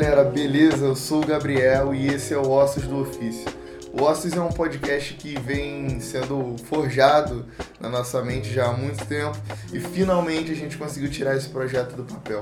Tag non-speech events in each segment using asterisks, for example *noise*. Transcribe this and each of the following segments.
galera, beleza? Eu sou o Gabriel e esse é o Ossos do Ofício. O Ossos é um podcast que vem sendo forjado na nossa mente já há muito tempo e finalmente a gente conseguiu tirar esse projeto do papel.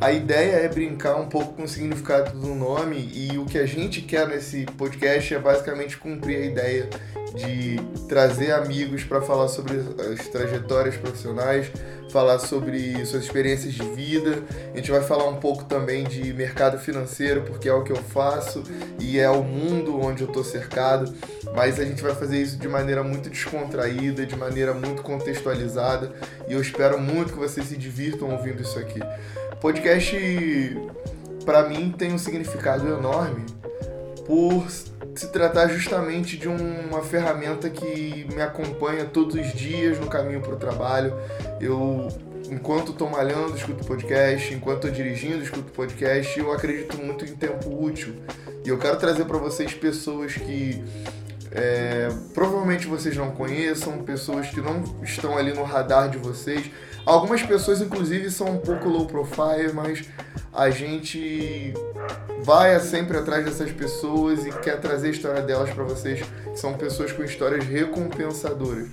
A ideia é brincar um pouco com o significado do nome e o que a gente quer nesse podcast é basicamente cumprir a ideia de trazer amigos para falar sobre as trajetórias profissionais, falar sobre suas experiências de vida. A gente vai falar um pouco também de mercado financeiro, porque é o que eu faço e é o mundo onde eu estou cercado. Mas a gente vai fazer isso de maneira muito descontraída, de maneira muito contextualizada e eu espero muito que vocês se divirtam ouvindo isso aqui. Podcast, para mim, tem um significado enorme por se tratar justamente de uma ferramenta que me acompanha todos os dias no caminho para o trabalho. Eu, enquanto estou malhando, escuto podcast, enquanto estou dirigindo, escuto podcast. Eu acredito muito em tempo útil. E eu quero trazer para vocês pessoas que é, provavelmente vocês não conheçam, pessoas que não estão ali no radar de vocês. Algumas pessoas, inclusive, são um pouco low profile, mas a gente vai sempre atrás dessas pessoas e quer trazer a história delas para vocês. São pessoas com histórias recompensadoras.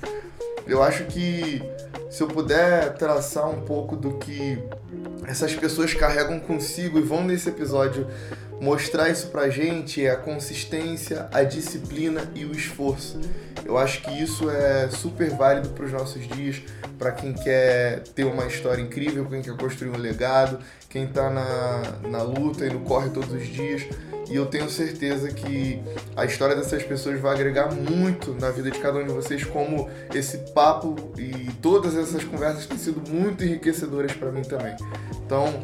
Eu acho que se eu puder traçar um pouco do que essas pessoas carregam consigo e vão nesse episódio mostrar isso pra gente é a consistência, a disciplina e o esforço. Eu acho que isso é super válido para os nossos dias, para quem quer ter uma história incrível, quem quer construir um legado, quem está na, na luta e no corre todos os dias. E eu tenho certeza que a história dessas pessoas vai agregar muito na vida de cada um de vocês, como esse papo e todas essas conversas têm sido muito enriquecedoras para mim também. Então,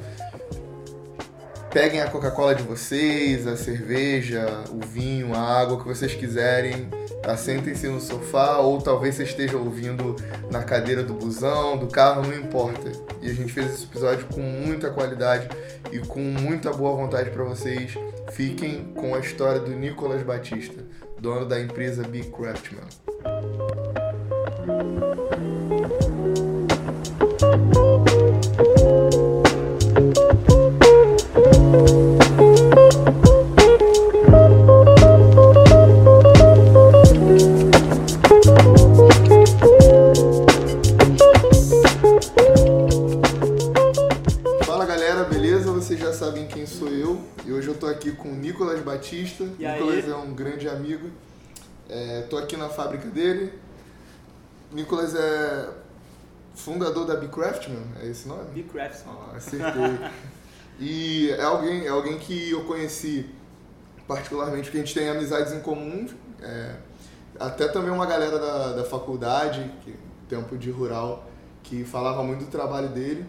peguem a Coca-Cola de vocês, a cerveja, o vinho, a água que vocês quiserem, assentem-se no sofá ou talvez você esteja ouvindo na cadeira do busão, do carro, não importa. E a gente fez esse episódio com muita qualidade e com muita boa vontade para vocês. Fiquem com a história do Nicolas Batista, dono da empresa Big Craftman. Batista. E aí? Nicolas é um grande amigo. É, tô aqui na fábrica dele. Nicolas é fundador da Big Craftman, é esse nome? Crafts. Ah, acertei. e é alguém, é alguém que eu conheci particularmente porque a gente tem amizades em comum. é, até também uma galera da, da faculdade, que, tempo de rural, que falava muito do trabalho dele.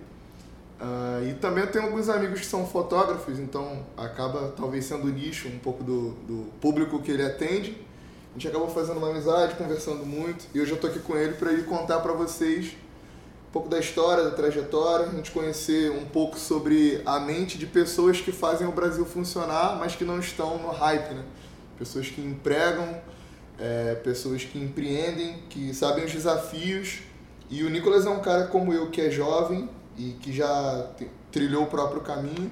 Ah, e também eu tenho alguns amigos que são fotógrafos, então acaba talvez sendo o nicho um pouco do, do público que ele atende. A gente acabou fazendo uma amizade, conversando muito, e hoje eu tô aqui com ele para ele contar para vocês um pouco da história, da trajetória, a gente conhecer um pouco sobre a mente de pessoas que fazem o Brasil funcionar, mas que não estão no hype, né? Pessoas que empregam, é, pessoas que empreendem, que sabem os desafios. E o Nicolas é um cara como eu que é jovem e que já trilhou o próprio caminho.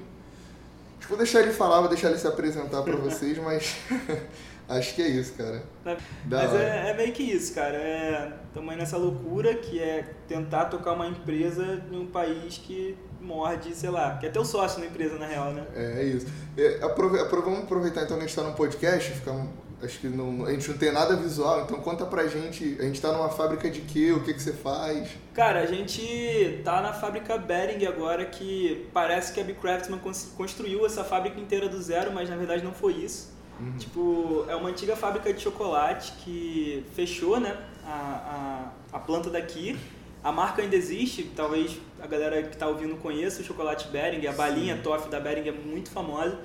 Acho que vou deixar ele falar, vou deixar ele se apresentar para vocês, *laughs* mas *laughs* acho que é isso, cara. Da Mas hora. é, é meio que isso, cara. É, aí nessa loucura que é tentar tocar uma empresa em um país que morde, sei lá, que é teu sócio na empresa, na real, né? É, é isso. É, aprove- apro- vamos aproveitar então que a gente está num podcast, fica, um- acho que não, a gente não tem nada visual, então conta pra gente, a gente está numa fábrica de quê, o que, que você faz? Cara, a gente tá na fábrica Bering agora, que parece que a Craftsman cons- construiu essa fábrica inteira do zero, mas na verdade não foi isso. Tipo, é uma antiga fábrica de chocolate que fechou, né? A, a, a planta daqui. A marca ainda existe, talvez a galera que tá ouvindo conheça o chocolate Bering, a balinha Toff da Bering é muito famosa.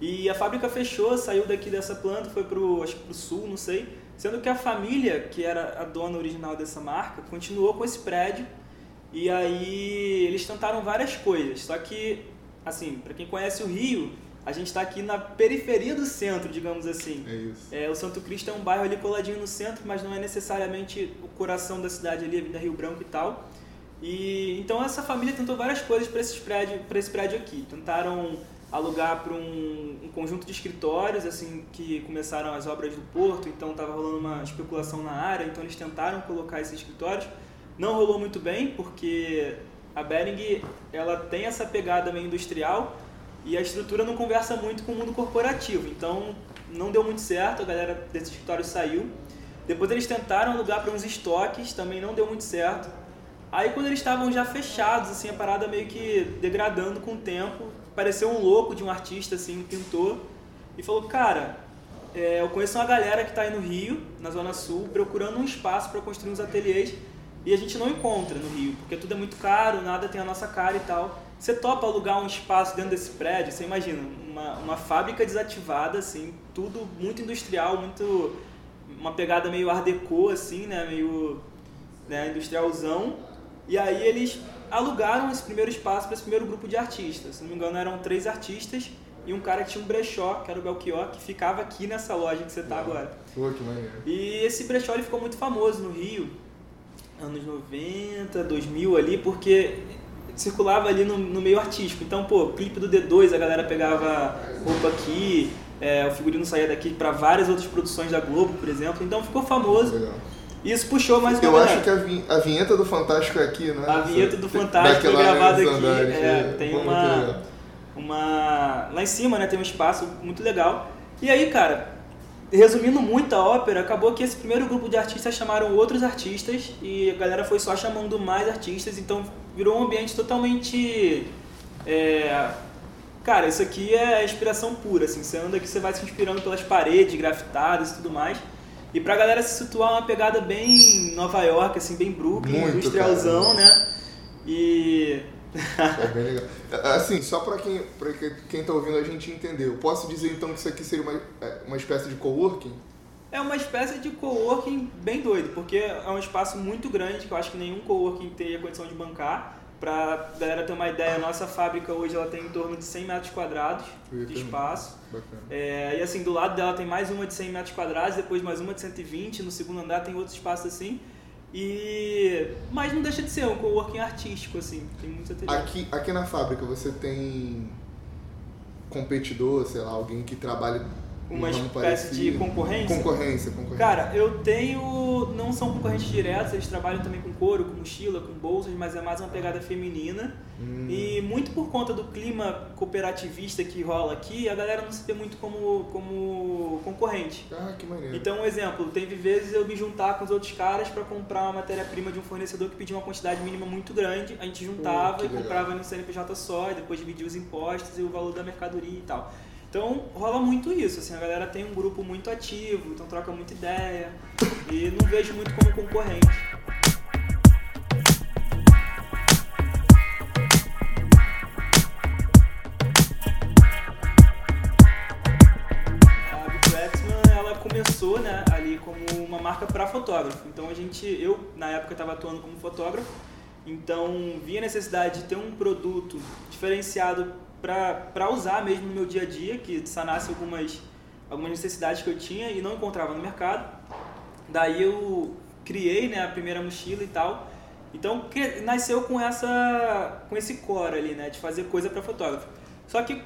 E a fábrica fechou, saiu daqui dessa planta, foi pro, acho que pro sul, não sei. Sendo que a família, que era a dona original dessa marca, continuou com esse prédio. E aí eles tentaram várias coisas. Só que, assim, para quem conhece o Rio, a gente está aqui na periferia do centro, digamos assim. É isso. É, o Santo Cristo é um bairro ali coladinho no centro, mas não é necessariamente o coração da cidade ali, a Avenida Rio Branco e tal. E então essa família tentou várias coisas para esse prédio, para esse prédio aqui. Tentaram alugar para um, um, conjunto de escritórios, assim, que começaram as obras do porto, então estava rolando uma especulação na área, então eles tentaram colocar esses escritórios. Não rolou muito bem, porque a Bering, ela tem essa pegada meio industrial e a estrutura não conversa muito com o mundo corporativo, então não deu muito certo, a galera desse escritório saiu. Depois eles tentaram alugar para uns estoques, também não deu muito certo. Aí quando eles estavam já fechados, assim, a parada meio que degradando com o tempo, apareceu um louco de um artista, assim, um pintor, e falou, cara, é, eu conheço uma galera que está aí no Rio, na Zona Sul, procurando um espaço para construir uns ateliês, e a gente não encontra no Rio, porque tudo é muito caro, nada tem a nossa cara e tal. Você topa alugar um espaço dentro desse prédio? Você imagina, uma, uma fábrica desativada, assim, tudo muito industrial, muito uma pegada meio art deco, assim, né, meio né, industrialzão. E aí eles alugaram esse primeiro espaço para esse primeiro grupo de artistas. Se não me engano, eram três artistas e um cara que tinha um brechó, que era o Belchior, que ficava aqui nessa loja que você está agora. Pô, que maneiro. E esse brechó ele ficou muito famoso no Rio, anos 90, 2000 ali, porque circulava ali no, no meio artístico. Então, pô, clipe do D2, a galera pegava roupa aqui, é, o figurino saía daqui para várias outras produções da Globo, por exemplo. Então ficou famoso. Legal. Isso puxou mais uma Eu acho que a, vinheta do Fantástico é aqui, né? A vinheta do Fantástico é gravada aqui. É, tem uma, uma. Lá em cima, né? Tem um espaço muito legal. E aí, cara, resumindo muito a ópera, acabou que esse primeiro grupo de artistas chamaram outros artistas e a galera foi só chamando mais artistas, então virou um ambiente totalmente. É, cara, isso aqui é inspiração pura, assim, você anda aqui, você vai se inspirando pelas paredes grafitadas e tudo mais. E pra galera se situar uma pegada bem Nova York, assim, bem Brooklyn, Muito, industrialzão, cara. né? E. é bem legal. Assim, só pra quem, pra quem tá ouvindo a gente entender, eu posso dizer então que isso aqui seria uma, é, uma espécie de coworking? É uma espécie de coworking bem doido, porque é um espaço muito grande que eu acho que nenhum coworking teria condição de bancar. Pra galera ter uma ideia, a nossa fábrica hoje ela tem em torno de 100 metros quadrados de espaço. É, e assim, do lado dela tem mais uma de 100 metros quadrados, depois mais uma de 120, no segundo andar tem outros espaços assim. E mas não deixa de ser um coworking artístico assim, tem muita Aqui, aqui na fábrica você tem competidor, sei lá, alguém que trabalha uma espécie de concorrência? Concorrência, concorrência. Cara, eu tenho. Não são concorrentes diretos, eles trabalham também com couro, com mochila, com bolsas, mas é mais uma pegada feminina. Hum. E muito por conta do clima cooperativista que rola aqui, a galera não se vê muito como, como concorrente. Ah, que maneiro. Então, um exemplo, teve vezes eu me juntar com os outros caras para comprar uma matéria-prima de um fornecedor que pedia uma quantidade mínima muito grande, a gente juntava e legal. comprava no CNPJ só, e depois dividia os impostos e o valor da mercadoria e tal. Então rola muito isso, assim, a galera tem um grupo muito ativo, então troca muita ideia e não vejo muito como concorrente. A Bicraftsman, ela começou né, ali como uma marca para fotógrafo. Então a gente, eu na época estava atuando como fotógrafo, então vi a necessidade de ter um produto diferenciado para usar mesmo no meu dia a dia, que sanasse algumas, algumas necessidades que eu tinha e não encontrava no mercado. Daí eu criei né, a primeira mochila e tal. Então que, nasceu com, essa, com esse core ali, né, de fazer coisa para fotógrafo. Só que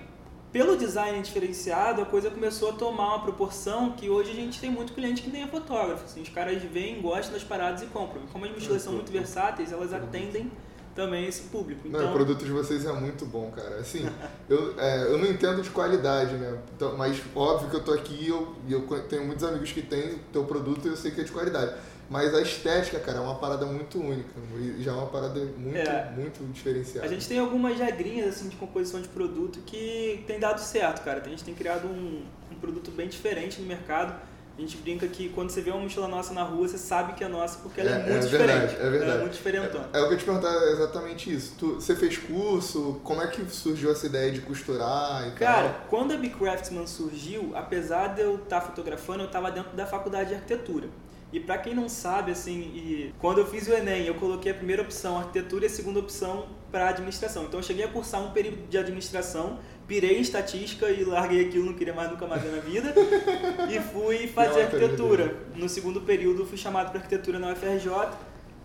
pelo design diferenciado, a coisa começou a tomar uma proporção que hoje a gente tem muito cliente que nem é fotógrafo. Assim, os caras vêm, gostam das paradas e compram. Como as mochilas são muito versáteis, elas atendem também esse público. Então... Não, o produto de vocês é muito bom, cara. Assim, eu, é, eu não entendo de qualidade, né? Então, mas óbvio que eu tô aqui e eu, eu tenho muitos amigos que têm teu produto e eu sei que é de qualidade. Mas a estética, cara, é uma parada muito única. E já é uma parada muito, é. muito diferenciada. A gente tem algumas regrinhas assim, de composição de produto que tem dado certo, cara. A gente tem criado um, um produto bem diferente no mercado a gente brinca que quando você vê uma mochila nossa na rua, você sabe que é nossa porque ela é, é muito é verdade, diferente. É verdade. É muito diferentona. É, é, o que eu te perguntar exatamente isso. Tu, você fez curso? Como é que surgiu essa ideia de costurar e Cara, tal? quando a Big Craftsman surgiu, apesar de eu estar tá fotografando, eu estava dentro da faculdade de arquitetura. E para quem não sabe, assim, quando eu fiz o Enem, eu coloquei a primeira opção arquitetura e a segunda opção para administração. Então eu cheguei a cursar um período de administração pirei em estatística e larguei aquilo, não queria mais nunca mais ver na vida. *laughs* e fui fazer arquitetura. No segundo período fui chamado para arquitetura na UFRJ.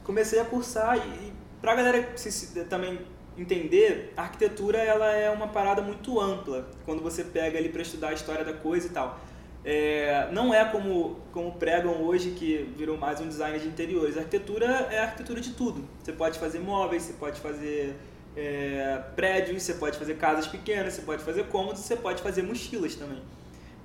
Comecei a cursar e, e pra galera se, se, também entender, a arquitetura ela é uma parada muito ampla quando você pega ali para estudar a história da coisa e tal. É, não é como, como pregam hoje, que virou mais um design de interiores. A arquitetura é a arquitetura de tudo. Você pode fazer móveis, você pode fazer é, prédios, você pode fazer casas pequenas, você pode fazer cômodos, você pode fazer mochilas também.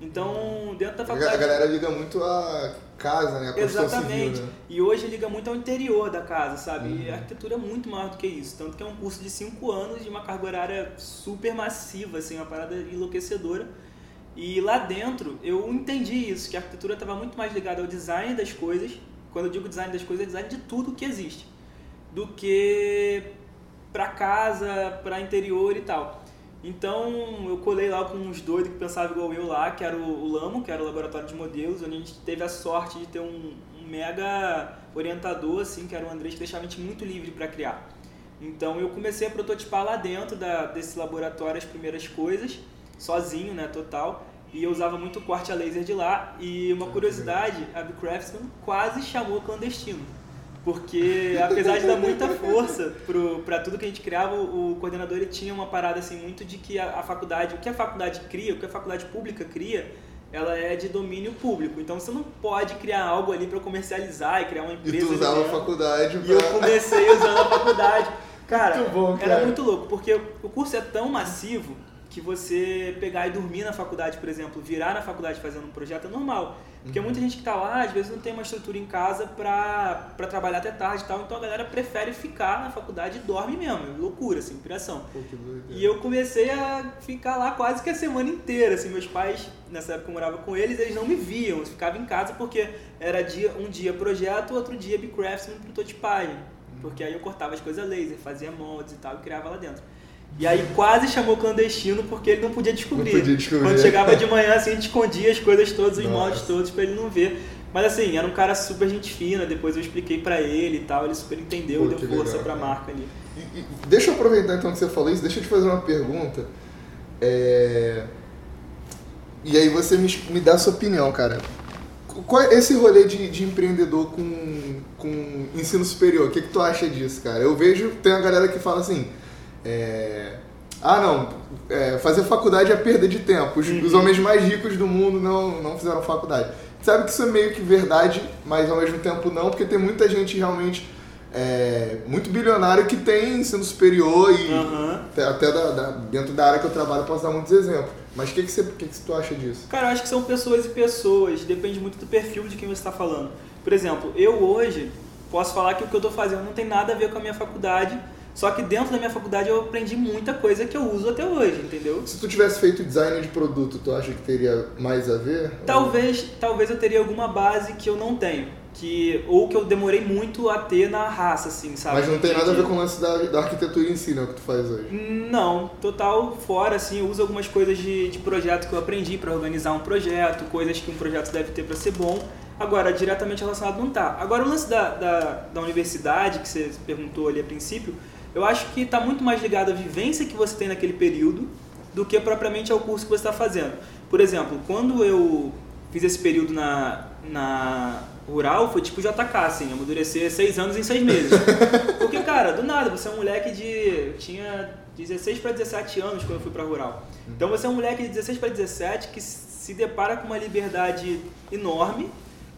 Então, dentro da faculdade. A galera liga muito a casa, né? A Exatamente. Civil, né? E hoje liga muito ao interior da casa, sabe? E Uhum. a arquitetura é muito maior do que isso. Tanto que é um curso de 5 anos de uma carga horária super massiva, assim, uma parada enlouquecedora. E lá dentro eu entendi isso, que a arquitetura estava muito mais ligada ao design das coisas. Quando eu digo design das coisas, é design de tudo que existe. Do que para casa, para interior e tal. Então eu colei lá com uns doidos que pensavam igual eu lá, que era o, Lamo, que era o laboratório de modelos, onde a gente teve a sorte de ter um, um mega orientador, assim, que era o Andrés, que deixava a gente muito livre para criar. Então eu comecei a prototipar lá dentro da, desse laboratório as primeiras coisas, sozinho, né, total. E eu usava muito corte a laser de lá. E uma curiosidade, a Craftsman quase chamou clandestino. Porque apesar de dar muita força para tudo que a gente criava, o, o coordenador ele tinha uma parada assim muito de que a, a faculdade, o que a faculdade cria, o que a faculdade pública cria, ela é de domínio público. Então você não pode criar algo ali para comercializar e criar uma E empresa. tu ali usava a dentro. faculdade E eu pra. comecei usando a faculdade. Cara, Muito bom, era cara. muito louco, porque o curso é tão massivo que você pegar e dormir na faculdade, por exemplo, virar na faculdade fazendo um projeto é normal. Porque Uhum. muita gente que tá lá, às vezes não tem uma estrutura em casa pra trabalhar até tarde e tal, então a galera prefere ficar na faculdade e dorme mesmo. É loucura, assim, piração. Pô, que doideira. E eu comecei a ficar lá quase que a semana inteira, assim, meus pais, nessa época eu morava com eles, eles não me viam, eu ficava em casa porque era dia, um dia projeto, outro dia Bcraftsman prototipagem, porque aí eu cortava as coisas laser, fazia moldes e tal e criava lá dentro. E aí quase chamou clandestino porque ele não podia descobrir. Não podia descobrir. Quando chegava de manhã, assim, a gente escondia as coisas todas, os Nossa. moldes todos pra ele não ver. Mas assim, era um cara super gente fina, depois eu expliquei pra ele e tal, ele super entendeu, Pô, deu força legal, pra cara. marca ali. E- e deixa eu aproveitar então que você falou isso, deixa eu te fazer uma pergunta. É, E aí você me, me dá a sua opinião, cara. Qual é esse rolê de, de empreendedor com, com ensino superior? O que, que tu acha disso, cara? Eu vejo, tem uma galera que fala assim. É, Ah, não, é, fazer faculdade é perda de tempo. Os, os Uhum. homens mais ricos do mundo não, não fizeram faculdade. Sabe que isso é meio que verdade, mas ao mesmo tempo não, porque tem muita gente realmente é, muito bilionário que tem ensino superior e Aham. até, até da- da- dentro da área que eu trabalho eu posso dar muitos exemplos. Mas o que, que, você, o que, que tu acha disso? Cara, eu acho que são pessoas e pessoas, depende muito do perfil de quem você está falando. Por exemplo, eu hoje posso falar que o que eu estou fazendo não tem nada a ver com a minha faculdade, só que dentro da minha faculdade eu aprendi muita coisa que eu uso até hoje, entendeu? Se tu tivesse feito design de produto, tu acha que teria mais a ver? Talvez, talvez eu teria alguma base que eu não tenho, que ou que eu demorei muito a ter na raça, assim, sabe? Mas não tem nada a ver com o lance da, da arquitetura em si, né? O que tu faz hoje. Não, total fora, assim, eu uso algumas coisas de, de projeto que eu aprendi para organizar um projeto, coisas que um projeto deve ter para ser bom. Agora, diretamente relacionado não tá. Agora, o lance da, da, da universidade, que você perguntou ali a princípio, eu acho que está muito mais ligado à vivência que você tem naquele período do que propriamente ao curso que você está fazendo. Por exemplo, quando eu fiz esse período na, na rural, foi tipo JK, assim, amadurecer seis anos em seis meses. *laughs* Porque, cara, do nada, você é um moleque de. eu tinha 16 para 17 anos quando eu fui para rural. Então você é um moleque de 16 para 17 que se depara com uma liberdade enorme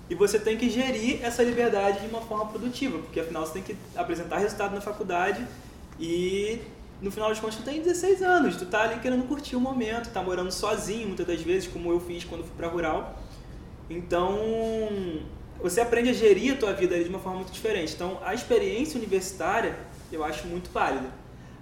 e você tem que gerir essa liberdade de uma forma produtiva, porque afinal você tem que apresentar resultado na faculdade e no final das contas tu tem 16 anos, tu tá ali querendo curtir o momento, tá morando sozinho muitas das vezes, como eu fiz quando fui para rural. Então, você aprende a gerir a tua vida ali de uma forma muito diferente. Então, a experiência universitária eu acho muito válida.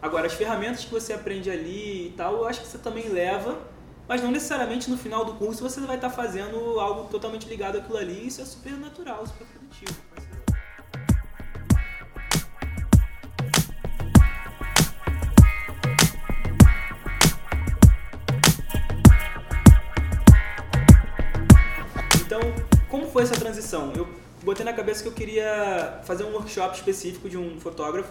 Agora, as ferramentas que você aprende ali e tal, eu acho que você também leva, mas não necessariamente no final do curso você vai estar fazendo algo totalmente ligado àquilo ali. Isso é super natural, super produtivo. Eu botei na cabeça que eu queria fazer um workshop específico de um fotógrafo.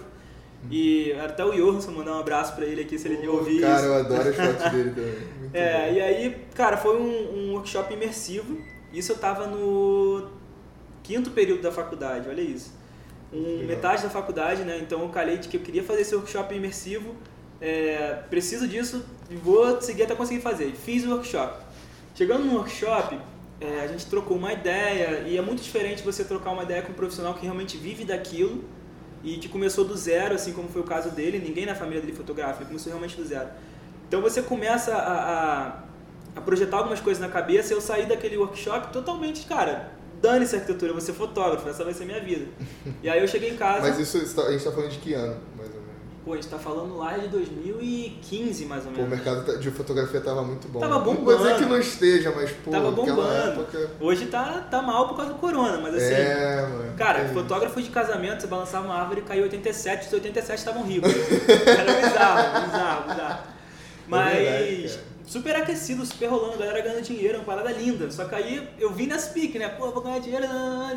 E até o Johansson mandar um abraço pra ele aqui se ele ouvir Cara, isso. eu adoro as fotos dele *laughs* também. Muito É, bom. e aí, cara, foi um, um workshop imersivo. Isso eu tava no quinto período da faculdade, olha isso. um, metade da faculdade, né? Então eu calei de que eu queria fazer esse workshop imersivo, é, preciso disso e vou seguir até conseguir fazer. Fiz o workshop. Chegando no workshop, é, a gente trocou uma ideia e é muito diferente você trocar uma ideia com um profissional que realmente vive daquilo e que começou do zero, assim como foi o caso dele. Ninguém na família dele fotografa, ele começou realmente do zero. Então você começa a, a, a projetar algumas coisas na cabeça e eu saí daquele workshop totalmente, cara, dane-se arquitetura, ser fotógrafo, essa vai ser minha vida. E aí eu cheguei em casa. Mas isso a gente está falando de que ano? Pô, a gente tá falando lá de 2015, mais ou menos. Pô, o mercado tá, de fotografia tava muito bom. Tava bombando. Não vou dizer que não esteja, mas, pô, tava bombando. Época... Hoje tá, tá mal por causa do corona, mas assim. É, mano. Cara, é fotógrafo de casamento, você balançava uma árvore e caiu 87, os 87 estavam ricos. Era bizarro, bizarro, bizarro. Mas. É verdade, super aquecido, super rolando, a galera ganhando dinheiro, uma parada linda. Só que aí eu vim nas piques, né? Pô, vou ganhar dinheiro,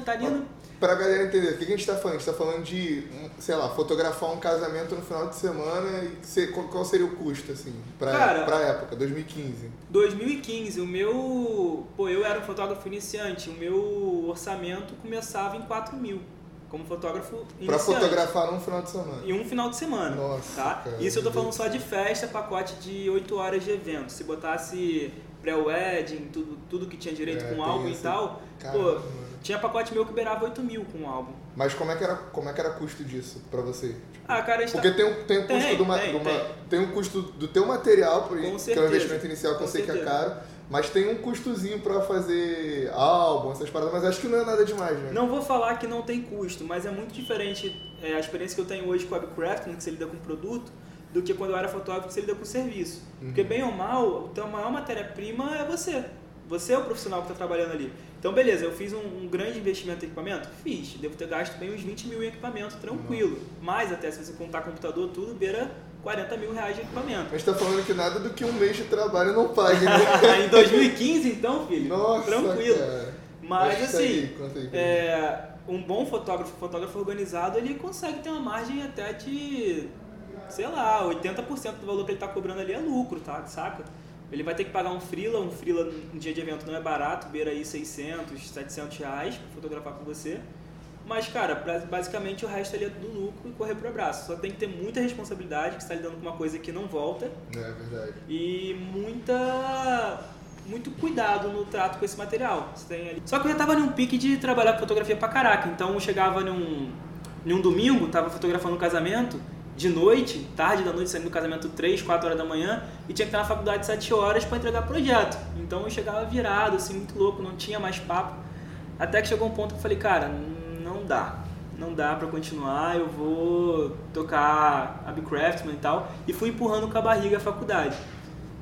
tá lindo. Pra galera entender, o que a gente tá falando? A gente tá falando de, sei lá, fotografar um casamento no final de semana e qual seria o custo, assim, pra, Cara, pra época, 2015? 2015, o meu. Pô, eu era um fotógrafo iniciante, o meu orçamento começava em 4 mil como fotógrafo. Pra fotografar num final de semana. E um final de semana. Nossa. Tá? Cara, Isso eu tô falando só de festa, pacote de 8 horas de evento. Se botasse pré-wedding, tudo, tudo que tinha direito é, com álbum e tal, Caramba. pô, tinha pacote meu que beirava 8 mil com o álbum. Mas como é que era, como é que era custo disso pra você? Ah, cara, Porque tá... tem, um, tem um custo tem, do, tem, do tem. tem um custo do teu material, por, com que é o investimento inicial que com eu sei certeza. que é caro mas tem um custozinho para fazer álbum, essas paradas, mas acho que não é nada demais, né? Não vou falar que não tem custo, mas é muito diferente é, a experiência que eu tenho hoje com a Webcraft, que você lida com produto, do que quando eu era fotógrafo, que você lida com serviço. Uhum. Porque bem ou mal, a maior matéria-prima é você. Você é o profissional que está trabalhando ali. Então, beleza, eu fiz um, um, grande investimento em equipamento? Fiz. Devo ter gasto bem uns 20 mil em equipamento, tranquilo. Uhum. Mais até, se você contar computador, tudo, beira 40 mil reais de equipamento. Mas tá falando que nada do que um mês de trabalho não pague, né? *laughs* em 2015, então, filho? Nossa, tranquilo. Cara. Mas, assim, aí, é, um bom fotógrafo, fotógrafo organizado, ele consegue ter uma margem até de, sei lá, 80% do valor que ele tá cobrando ali é lucro, tá? Saca? Ele vai ter que pagar um freela, um freela um dia de evento não é barato, beira aí 600, 700 reais pra fotografar com você. Mas, cara, basicamente o resto ali é do lucro e correr pro abraço. Só tem que ter muita responsabilidade, que você está lidando com uma coisa que não volta. É verdade. E muita muito cuidado no trato com esse material. Só que eu já tava num pique de trabalhar com fotografia pra caraca. Então eu chegava num, num domingo, tava fotografando um casamento, de noite, tarde da noite, saindo do casamento 3, 4 horas da manhã, e tinha que estar na faculdade 7 horas para entregar projeto. Então eu chegava virado, assim, muito louco, não tinha mais papo. Até que chegou um ponto que eu falei, cara, não dá. Não dá para continuar, eu vou tocar Abcraftsman e tal. E fui empurrando com a barriga a faculdade.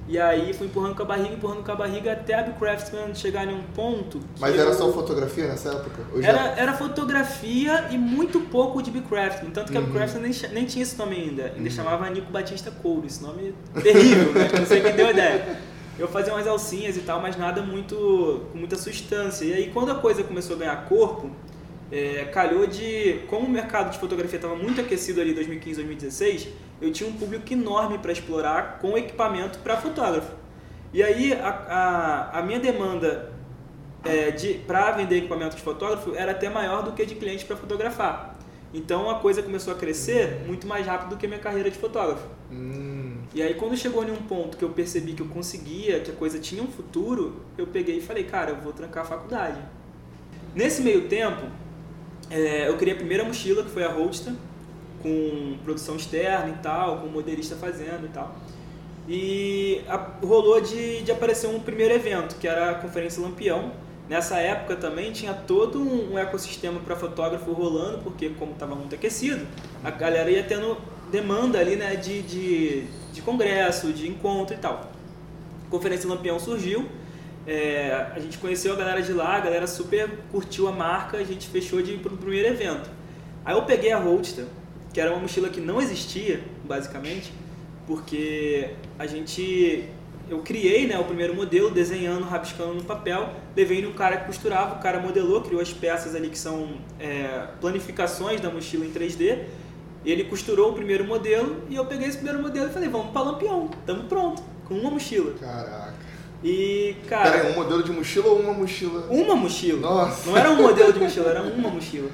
E aí fui empurrando com a barriga, empurrando com a barriga até Abcraftsman chegar em um ponto. Mas era eu... só fotografia nessa época? Era, era fotografia e muito pouco de Abcraftman. Tanto que uhum. Abcraftman nem, nem tinha esse nome ainda. Ainda uhum. chamava Nico Batista Couro. Esse nome é terrível, né? Não sei quem deu a ideia. Eu fazia umas alcinhas e tal, mas nada muito com muita substância. E aí quando a coisa começou a ganhar corpo, é, calhou de. Como o mercado de fotografia estava muito aquecido ali em 2015, 2016, eu tinha um público enorme para explorar com equipamento para fotógrafo. E aí a, a, a minha demanda é, de para vender equipamento de fotógrafo era até maior do que de cliente para fotografar. Então a coisa começou a crescer muito mais rápido do que a minha carreira de fotógrafo. Hum. E aí quando chegou em um ponto que eu percebi que eu conseguia, que a coisa tinha um futuro, eu peguei e falei, cara, eu vou trancar a faculdade. Nesse meio tempo, é, eu criei a primeira mochila, que foi a Roadster, com produção externa e tal, com o modelista fazendo e tal. E a, rolou de, de aparecer um primeiro evento, que era a Conferência Lampião. Nessa época também tinha todo um, um ecossistema para fotógrafo rolando, porque como estava muito aquecido, a galera ia tendo demanda ali né, de, de, de congresso, de encontro e tal. A Conferência Lampião surgiu, é, a gente conheceu a galera de lá, a galera super curtiu a marca, a gente fechou de ir pro primeiro evento. Aí eu peguei a Roadster, que era uma mochila que não existia, basicamente, porque a gente eu criei né, o primeiro modelo, desenhando, rabiscando no papel, levei num cara que costurava, o cara modelou, criou as peças ali que são é, planificações da mochila em 3D, ele costurou o primeiro modelo e eu peguei esse primeiro modelo e falei, vamos para Lampião, estamos pronto, com uma mochila. Caraca. E, cara. Peraí, um modelo de mochila ou uma mochila? Uma mochila. Nossa. Não era um modelo de mochila, era uma mochila.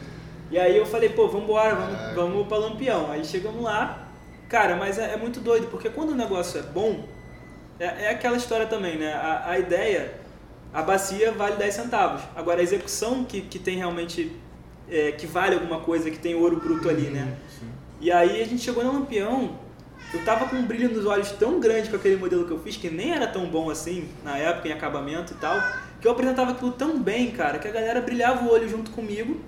E aí eu falei, pô, vambora, vamos, vamos pra Lampião. Aí chegamos lá, cara, mas é, é muito doido, porque quando o negócio é bom, é, é aquela história também, né? A, a, ideia, a bacia vale 10 centavos. Agora a execução que, que tem realmente, é, que vale alguma coisa, que tem ouro bruto ali, né? Sim. E aí a gente chegou no Lampião, eu tava com um brilho nos olhos tão grande com aquele modelo que eu fiz, que nem era tão bom assim, na época, em acabamento e tal, que eu apresentava aquilo tão bem, cara, que a galera brilhava o olho junto comigo.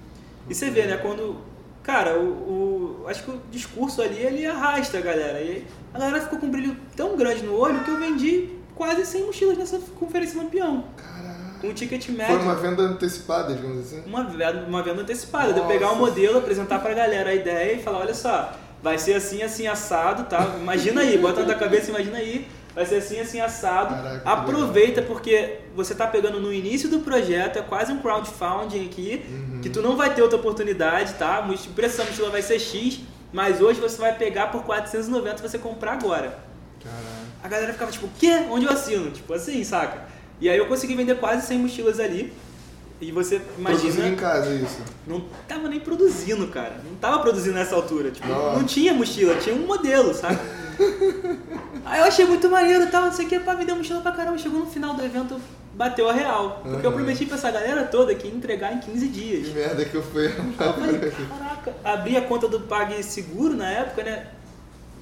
E você vê, né, quando. Cara, o, o acho que o discurso ali ele arrasta a galera. E a galera ficou com um brilho tão grande no olho que eu vendi quase 100 mochilas nessa conferência Lampião. Caraca. Com um ticket médio. Foi uma venda antecipada, digamos assim? Uma, uma venda antecipada. Nossa. De eu pegar o um modelo, apresentar pra galera a ideia e falar: olha só, vai ser assim, assim, assado, tá? Imagina aí, bota na cabeça, imagina aí vai ser assim, assim, assado. Caraca, Aproveita porque você está pegando no início do projeto, é quase um crowdfunding aqui, uhum. que tu não vai ter outra oportunidade, tá? O preço da mochila vai ser X, mas hoje você vai pegar por 490 e você comprar agora. Caraca. A galera ficava tipo, o quê? Onde eu assino? Tipo assim, saca? E aí eu consegui vender quase 100 mochilas ali. E você imagina. Produzindo em casa isso. Não tava nem produzindo, cara. Não tava produzindo nessa altura. Tipo, não, não tinha mochila, tinha um modelo, sabe? *laughs* Aí eu achei muito maneiro e tal, não sei o que, pá, me deu mochila pra caramba. Chegou no final do evento, bateu a real. Porque uhum. eu prometi pra essa galera toda que ia entregar em 15 dias. Que merda que eu fui. eu falei, caraca, abri a conta do PagSeguro na época, né?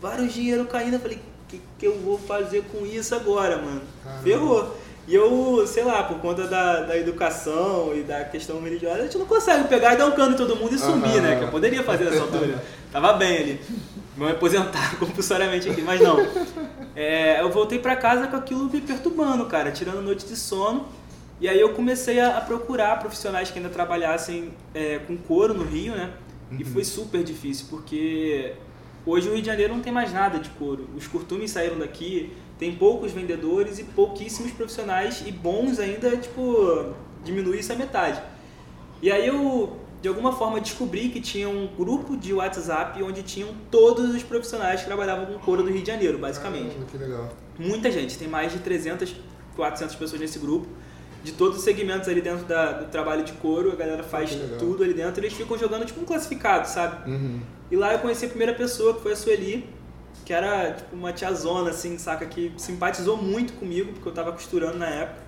Vários dinheiro caindo, eu falei, o que, que eu vou fazer com isso agora, mano? Caramba. Ferrou. E eu, sei lá, por conta da, da educação e da questão religiosa, a gente não consegue pegar e dar um cano em todo mundo e sumir, uhum. né? Que eu poderia fazer nessa altura. *laughs* Tava bem ali. Vou me aposentar *laughs* compulsoriamente aqui, mas não. É, eu voltei para casa com aquilo me perturbando, cara, tirando noite de sono. E aí eu comecei a, a procurar profissionais que ainda trabalhassem é, com couro no Rio, né? Uhum. E foi super difícil, porque hoje o Rio de Janeiro não tem mais nada de couro. Os curtumes saíram daqui, tem poucos vendedores e pouquíssimos profissionais e bons ainda, tipo, diminuir isso a metade. E aí eu de alguma forma descobri que tinha um grupo de WhatsApp onde tinham todos os profissionais que trabalhavam com couro do Rio de Janeiro, basicamente. Ah, que legal. Muita gente, tem mais de 300, 400 pessoas nesse grupo. De todos os segmentos ali dentro da, do trabalho de couro, a galera faz tudo ali dentro. Eles ficam jogando tipo um classificado, sabe? Uhum. E lá eu conheci a primeira pessoa, que foi a Sueli, que era tipo uma tiazona, assim, saca? Que simpatizou muito comigo, porque eu tava costurando na época.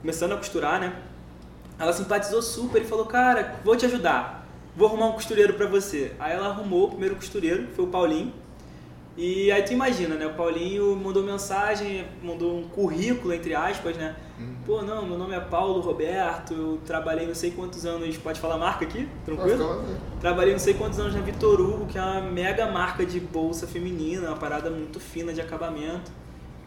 Começando a costurar, né? Ela simpatizou super e falou: Cara, vou te ajudar. Vou arrumar um costureiro para você. Aí ela arrumou o primeiro costureiro, que foi o Paulinho. E aí tu imagina, né? O Paulinho mandou mensagem, mandou um currículo, entre aspas, né? Uhum. Pô, não, meu nome é Paulo Roberto, eu trabalhei não sei quantos anos, pode falar marca aqui? Tranquilo? Trabalhei não sei quantos anos na Vitor Hugo, que é uma mega marca de bolsa feminina, uma parada muito fina de acabamento.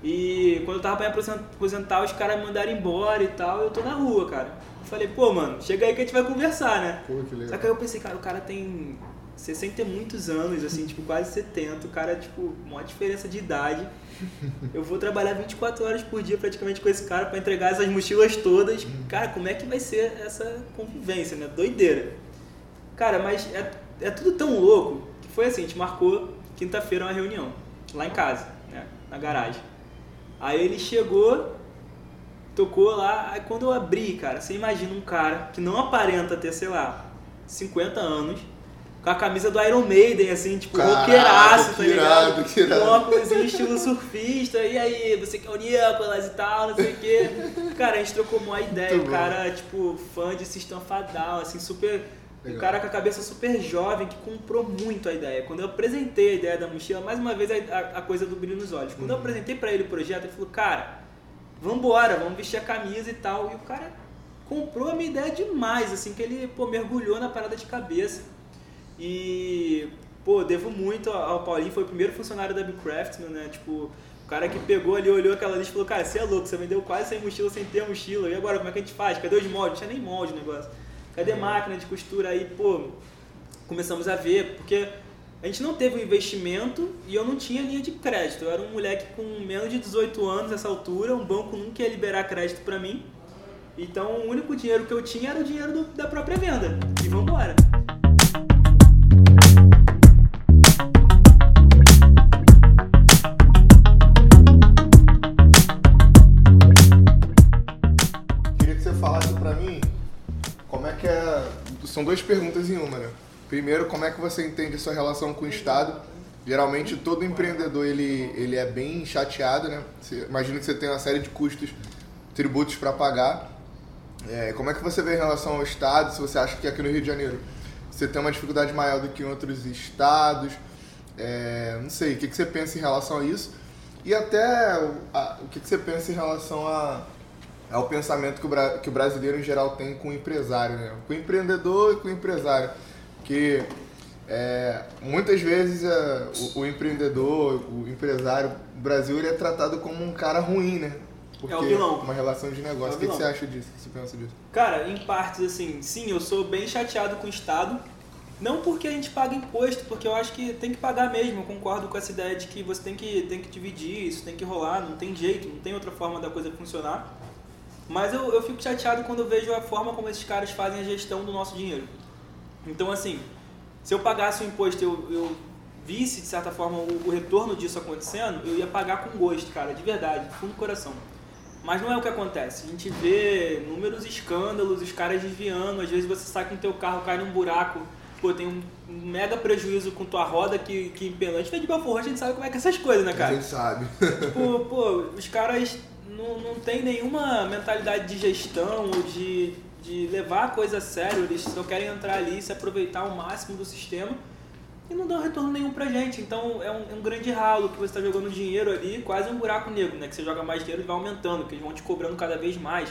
E quando eu tava pra me aposentar, os caras me mandaram embora e tal, eu tô na rua, cara. Falei, pô, mano, chega aí que a gente vai conversar, né? Pô, que legal. Só que aí eu pensei, cara, o cara tem 60 e muitos anos, assim, tipo, quase 70, o cara, tipo, uma diferença de idade. *laughs* Eu vou trabalhar 24 horas por dia praticamente com esse cara para entregar essas mochilas todas. Uhum. Cara, como é que vai ser essa convivência, né? Doideira. Cara, mas é, é tudo tão louco que foi assim, a gente marcou quinta-feira uma reunião, lá em casa, né? Na garagem. Aí ele chegou, tocou lá, aí quando eu abri, cara, você imagina um cara que não aparenta ter, sei lá, 50 anos, com a camisa do Iron Maiden, assim, tipo, roqueiraço, tá ligado? Que irado. Com óculos em estilo surfista, e aí, você quer o Nicolas e tal, não sei o quê. Cara, a gente trocou uma ideia, o cara, tipo, fã de System Fadal, assim, super Legal. Um cara com a cabeça super jovem que comprou muito a ideia. Quando eu apresentei a ideia da mochila, mais uma vez a, a coisa do brilho nos olhos. Quando uhum. eu apresentei para ele o projeto, ele falou: Cara, vambora, vamos vestir a camisa e tal. E o cara comprou a minha ideia demais, assim, que ele pô, mergulhou na parada de cabeça. E, pô, devo muito ao Paulinho, foi o primeiro funcionário da Bcraftman, né? Tipo, o cara que pegou ali, olhou aquela lista e falou: Cara, você é louco, você vendeu quase sem mochila sem ter mochila. E agora, como é que a gente faz? Cadê os moldes? Não tinha nem molde o negócio. Cadê máquina de costura? Aí, pô, começamos a ver, porque a gente não teve um investimento e eu não tinha linha de crédito. Eu era um moleque com menos de 18 anos nessa altura, um banco nunca ia liberar crédito para mim. Então o único dinheiro que eu tinha era o dinheiro do, da própria venda. E vambora. Queria que você falasse para mim como é que é. São duas perguntas em uma, né? Primeiro, como é que você entende a sua relação com o Estado? Geralmente todo empreendedor ele, ele é bem chateado, né? Você, imagina que você tem uma série de custos, tributos para pagar. É, como é que você vê em relação ao Estado? Se você acha que aqui no Rio de Janeiro você tem uma dificuldade maior do que em outros estados? É, não sei, o que, que você pensa em relação a isso? E até a, o que, que você pensa em relação a, ao pensamento que o, que o brasileiro em geral tem com o empresário, né? Com o empreendedor e com o empresário. Que é, muitas vezes é, o, o, empreendedor, o empresário, o Brasil ele é tratado como um cara ruim, né? Porque é o vilão. Uma relação de negócio. É o, o que, que, você acha disso? O que você pensa disso? Cara, em partes, assim, sim, eu sou bem chateado com o Estado. Não porque a gente paga imposto, porque eu acho que tem que pagar mesmo. Eu concordo com essa ideia de que você tem que, tem que dividir, isso tem que rolar, não tem jeito, não tem outra forma da coisa funcionar. Mas eu, eu fico chateado quando eu vejo a forma como esses caras fazem a gestão do nosso dinheiro. Então, assim, se eu pagasse o imposto eu, eu visse, de certa forma, o, o, retorno disso acontecendo, eu ia pagar com gosto, cara, de verdade, de fundo do coração. Mas não é o que acontece. A gente vê inúmeros escândalos, os caras desviando, às vezes você sai com o teu carro, cai num buraco, pô, tem um, mega prejuízo com tua roda que, que empena. A gente vem de Belfort, a gente sabe como é que é essas coisas, né, cara? A gente sabe. Tipo, pô, os caras não, não tem nenhuma mentalidade de gestão ou de de levar a coisa a sério, eles só querem entrar ali e se aproveitar ao máximo do sistema e não dão retorno nenhum pra gente. Então é um, é um grande ralo que você está jogando dinheiro ali, quase um buraco negro, né? Que você joga mais dinheiro e vai aumentando, que eles vão te cobrando cada vez mais.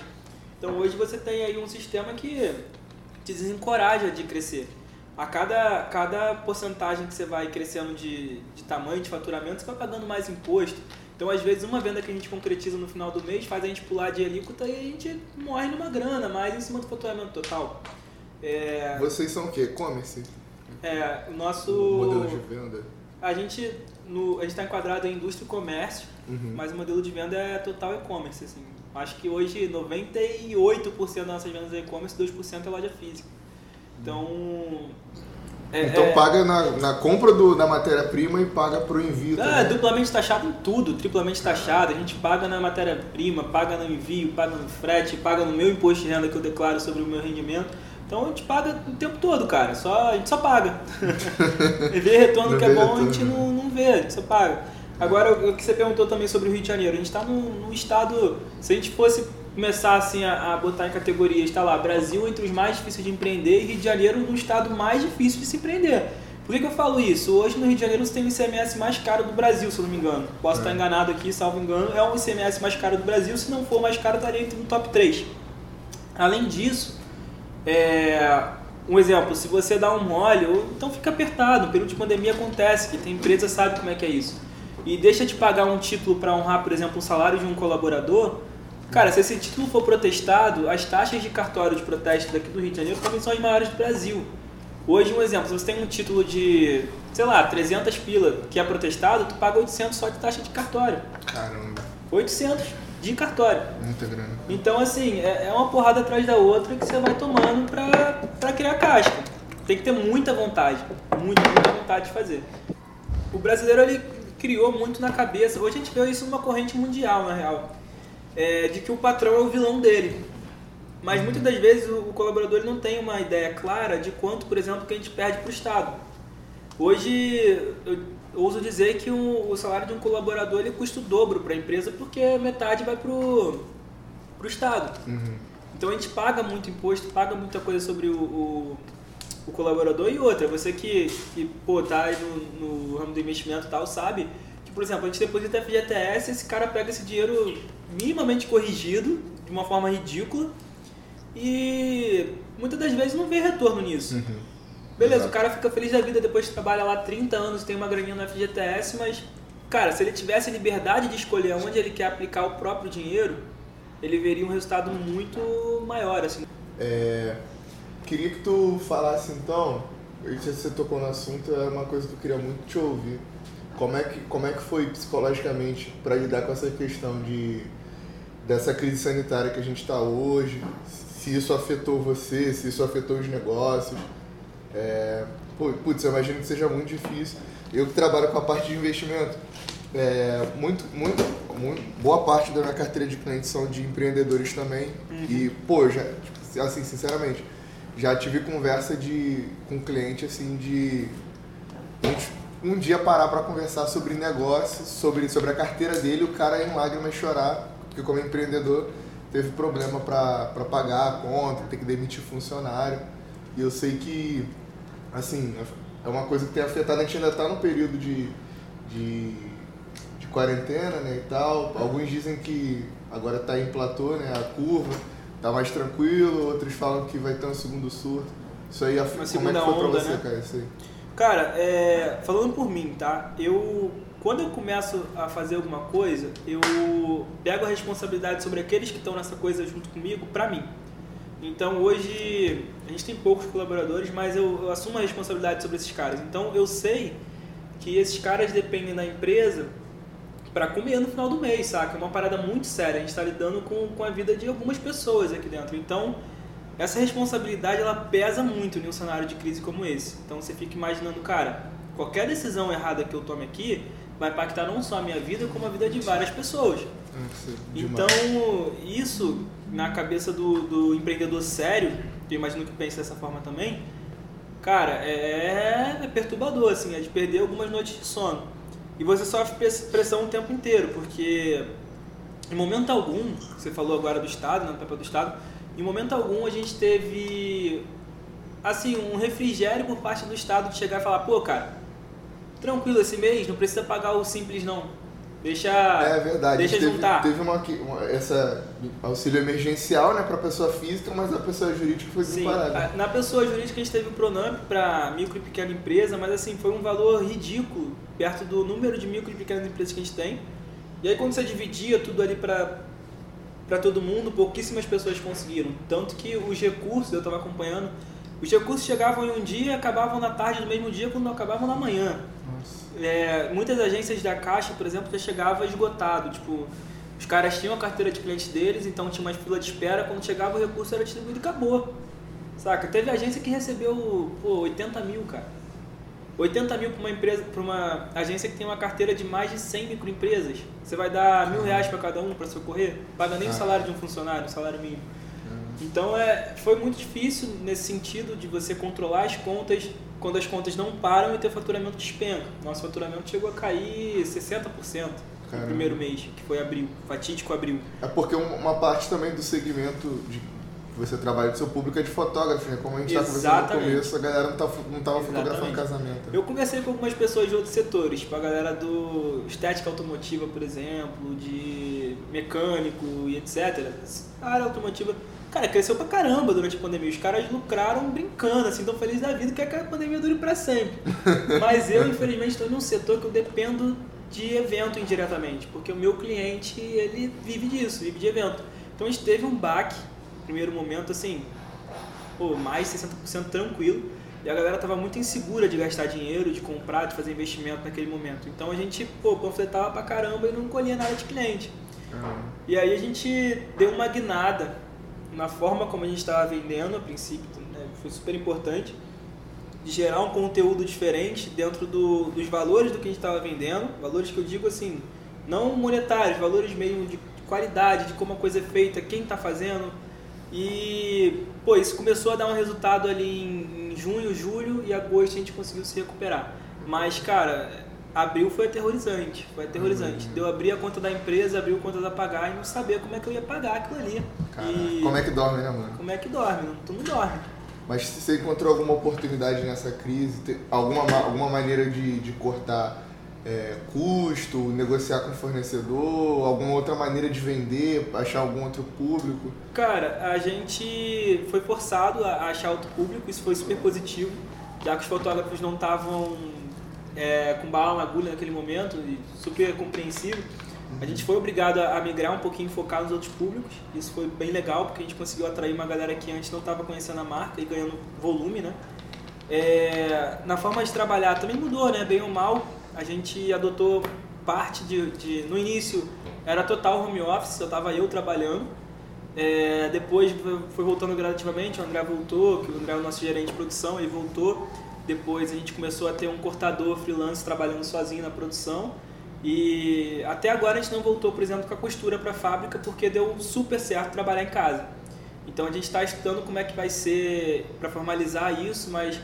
Então hoje você tem aí um sistema que te desencoraja de crescer. A cada, cada porcentagem que você vai crescendo de, de tamanho, de faturamento, você vai pagando mais imposto então, às vezes, uma venda que a gente concretiza no final do mês faz a gente pular de alíquota e a gente morre numa grana, mais em cima do faturamento total. É... Vocês são o quê? E-commerce? É, o nosso... Modelo de venda? A gente no, a gente está enquadrado em indústria e comércio, uhum. mas o modelo de venda é total e-commerce. Assim. Acho que hoje 98% das nossas vendas é e-commerce, 2% é loja física. Então, é, então é... paga na, na compra do, da matéria-prima e paga pro envio. É, duplamente taxado em tudo, triplamente taxado. A gente paga na matéria-prima, paga no envio, paga no frete, paga no meu imposto de renda que eu declaro sobre o meu rendimento. Então a gente paga o tempo todo, cara. Só, a gente só paga. *laughs* e ver retorno que é bom, retorno. a gente não, não vê, a gente só paga. Agora, o que você perguntou também sobre o Rio de Janeiro. A gente está num, num estado. Se a gente fosse começar assim, a, a, botar em categorias, está lá, Brasil entre os mais difíceis de empreender e Rio de Janeiro no estado mais difícil de se empreender. Por que, que, eu falo isso? Hoje no Rio de Janeiro você tem o ICMS mais caro do Brasil, se eu não me engano. Posso é. estar enganado aqui, salvo engano, é o ICMS mais caro do Brasil, se não for mais caro, estaria entre no top 3. Além disso, é, um exemplo, se você dá um mole, então fica apertado, período de pandemia acontece, que tem empresa sabe como é que é isso. E deixa de pagar um título para honrar, por exemplo, o salário de um colaborador, Cara, se esse título for protestado, as taxas de cartório de protesto daqui do Rio de Janeiro também são as maiores do Brasil. Hoje, um exemplo, se você tem um título de, sei lá, 300 pila que é protestado, tu paga 800 só de taxa de cartório. Caramba. 800 de cartório. Muita grana. Então, assim, é, é uma porrada atrás da outra que você vai tomando pra, pra criar casca. Tem que ter muita vontade, muita, muita vontade de fazer. O brasileiro, ele criou muito na cabeça, hoje a gente vê isso numa corrente mundial, na real é, de que o patrão é o vilão dele. Mas uhum. muitas das vezes o, colaborador não tem uma ideia clara de quanto, por exemplo, que a gente perde para o Estado. Hoje, eu ouso dizer que o, o, salário de um colaborador ele custa o dobro para a empresa porque metade vai para o Estado. Uhum. Então a gente paga muito imposto, paga muita coisa sobre o, o, o colaborador e outra. Você que, que pô, tá aí no, no ramo do investimento e tal, sabe por exemplo, a gente deposita FGTS, esse cara pega esse dinheiro minimamente corrigido, de uma forma ridícula, e muitas das vezes não vê retorno nisso. Uhum. Beleza, Exato. o cara fica feliz da vida depois que trabalha lá 30 anos, tem uma graninha no FGTS, mas, cara, se ele tivesse liberdade de escolher onde ele quer aplicar o próprio dinheiro, ele veria um resultado muito maior, assim. É, queria que tu falasse então, você tocou no assunto, é uma coisa que eu queria muito te ouvir como é que, como é que foi psicologicamente para lidar com essa questão de dessa crise sanitária que a gente está hoje? Se isso afetou você, se isso afetou os negócios? É, putz, eu imagino que seja muito difícil. Eu que trabalho com a parte de investimento, é, muito, muito, muito, boa parte da minha carteira de clientes são de empreendedores também. Uhum. E, pô, já, assim, sinceramente, já tive conversa de, com cliente assim de um dia parar para conversar sobre negócio, sobre, sobre a carteira dele, o cara em lágrimas chorar, porque como empreendedor teve problema para pagar a conta, ter que demitir funcionário. E eu sei que, assim, é uma coisa que tem afetado, a gente ainda está no período de, de, de, quarentena né, e tal. Alguns dizem que agora está em platô, né, a curva, está mais tranquilo, outros falam que vai ter um segundo surto. Isso aí, uma como é que foi para você, né? cara? Isso aí? Cara, é, falando por mim, tá? Eu quando eu começo a fazer alguma coisa, eu pego a responsabilidade sobre aqueles que estão nessa coisa junto comigo para mim. Então hoje a gente tem poucos colaboradores, mas eu, eu, assumo a responsabilidade sobre esses caras. Então eu sei que esses caras dependem da empresa para comer no final do mês, saca? É uma parada muito séria. A gente está lidando com, com a vida de algumas pessoas aqui dentro. Então essa responsabilidade ela pesa muito em um cenário de crise como esse. Então você fica imaginando, cara, qualquer decisão errada que eu tome aqui vai impactar não só a minha vida, como a vida de várias pessoas. É, então, isso na cabeça do, do empreendedor sério, que eu imagino que pense dessa forma também, cara, é, é perturbador, assim, é de perder algumas noites de sono. E você sofre pressão o tempo inteiro, porque em momento algum, você falou agora do Estado, no né, papel do Estado, em momento algum a gente teve assim um refrigério por parte do Estado de chegar e falar, pô, cara, tranquilo esse mês, não precisa pagar o simples não. Deixa, é verdade. Deixa teve, juntar. Teve uma, uma, essa auxílio emergencial né, para pessoa física, mas a pessoa jurídica foi Sim, na pessoa jurídica a gente teve o Pronamp para micro e pequena empresa, mas assim, foi um valor ridículo perto do número de micro e pequenas empresas que a gente tem. E aí quando você dividia tudo ali para para todo mundo, pouquíssimas pessoas conseguiram. Tanto que os recursos, eu estava acompanhando, os recursos chegavam em um dia e acabavam na tarde do mesmo dia quando acabavam na manhã. É, muitas agências da Caixa, por exemplo, já chegava esgotado. Tipo, os caras tinham a carteira de cliente deles, então tinha uma fila de espera, quando chegava o recurso era distribuído e acabou. Saca? Teve agência que recebeu pô, 80 mil, cara. 80 mil para uma empresa, para uma agência que tem uma carteira de mais de 100 microempresas. Você vai dar mil reais para cada um para socorrer? Paga nem o ah. salário de um funcionário, o salário mínimo. Ah. Então é, foi muito difícil nesse sentido de você controlar as contas quando as contas não param e teu faturamento despenca. Nosso faturamento chegou a cair 60% Caramba. no primeiro mês, que foi abril, fatídico abril. É porque uma parte também do segmento de você trabalha com seu público é de fotógrafo, né? Como a gente está conversando no começo, a galera não, tá, não tava fotografando casamento. Eu conversei com algumas pessoas de outros setores, tipo a galera do estética automotiva, por exemplo, de mecânico e etc. A área automotiva, cara, cresceu pra caramba durante a pandemia. Os caras lucraram brincando, assim, tão felizes da vida, que a pandemia dure para sempre. *laughs* Mas eu, infelizmente, estou num setor que eu dependo de evento indiretamente, porque o meu cliente, ele vive disso, vive de evento. Então a gente teve um baque primeiro momento, assim, pô, mais 60% tranquilo. E a galera tava muito insegura de gastar dinheiro, de comprar, de fazer investimento naquele momento. Então a gente, pô, panfletava pra caramba e não colhia nada de cliente. Uhum. E aí a gente deu uma guinada na forma como a gente estava vendendo a princípio, né? foi super importante, de gerar um conteúdo diferente dentro do, dos valores do que a gente estava vendendo, valores que eu digo assim, não monetários, valores mesmo de qualidade, de como a coisa é feita, quem está fazendo, e, pô, isso começou a dar um resultado ali em, junho, julho e agosto a gente conseguiu se recuperar. Mas, cara, abril foi aterrorizante, foi aterrorizante. Uhum. Deu abrir a conta da empresa, abrir a conta da pagar e não saber como é que eu ia pagar aquilo ali. E... Como é que dorme, né, mano? Como é que dorme? Não, tu não dorme. Mas você encontrou alguma oportunidade nessa crise, alguma, alguma maneira de, de cortar é, custo, negociar com fornecedor, alguma outra maneira de vender, achar algum outro público? Cara, a gente foi forçado a achar outro público, isso foi super positivo, já que os fotógrafos não estavam é, com bala na agulha naquele momento, super compreensivo. A gente foi obrigado a migrar um pouquinho, focar nos outros públicos. Isso foi bem legal, porque a gente conseguiu atrair uma galera que antes não estava conhecendo a marca e ganhando volume, né? É, na forma de trabalhar também mudou, né? Bem ou mal, a gente adotou parte de, de no início era total home office, só estava eu trabalhando. É, depois foi voltando gradativamente, o André voltou, que o André é o nosso gerente de produção, ele voltou. Depois a gente começou a ter um cortador freelance trabalhando sozinho na produção. E até agora a gente não voltou, por exemplo, com a costura para a fábrica porque deu super certo trabalhar em casa. Então a gente está estudando como é que vai ser para formalizar isso, mas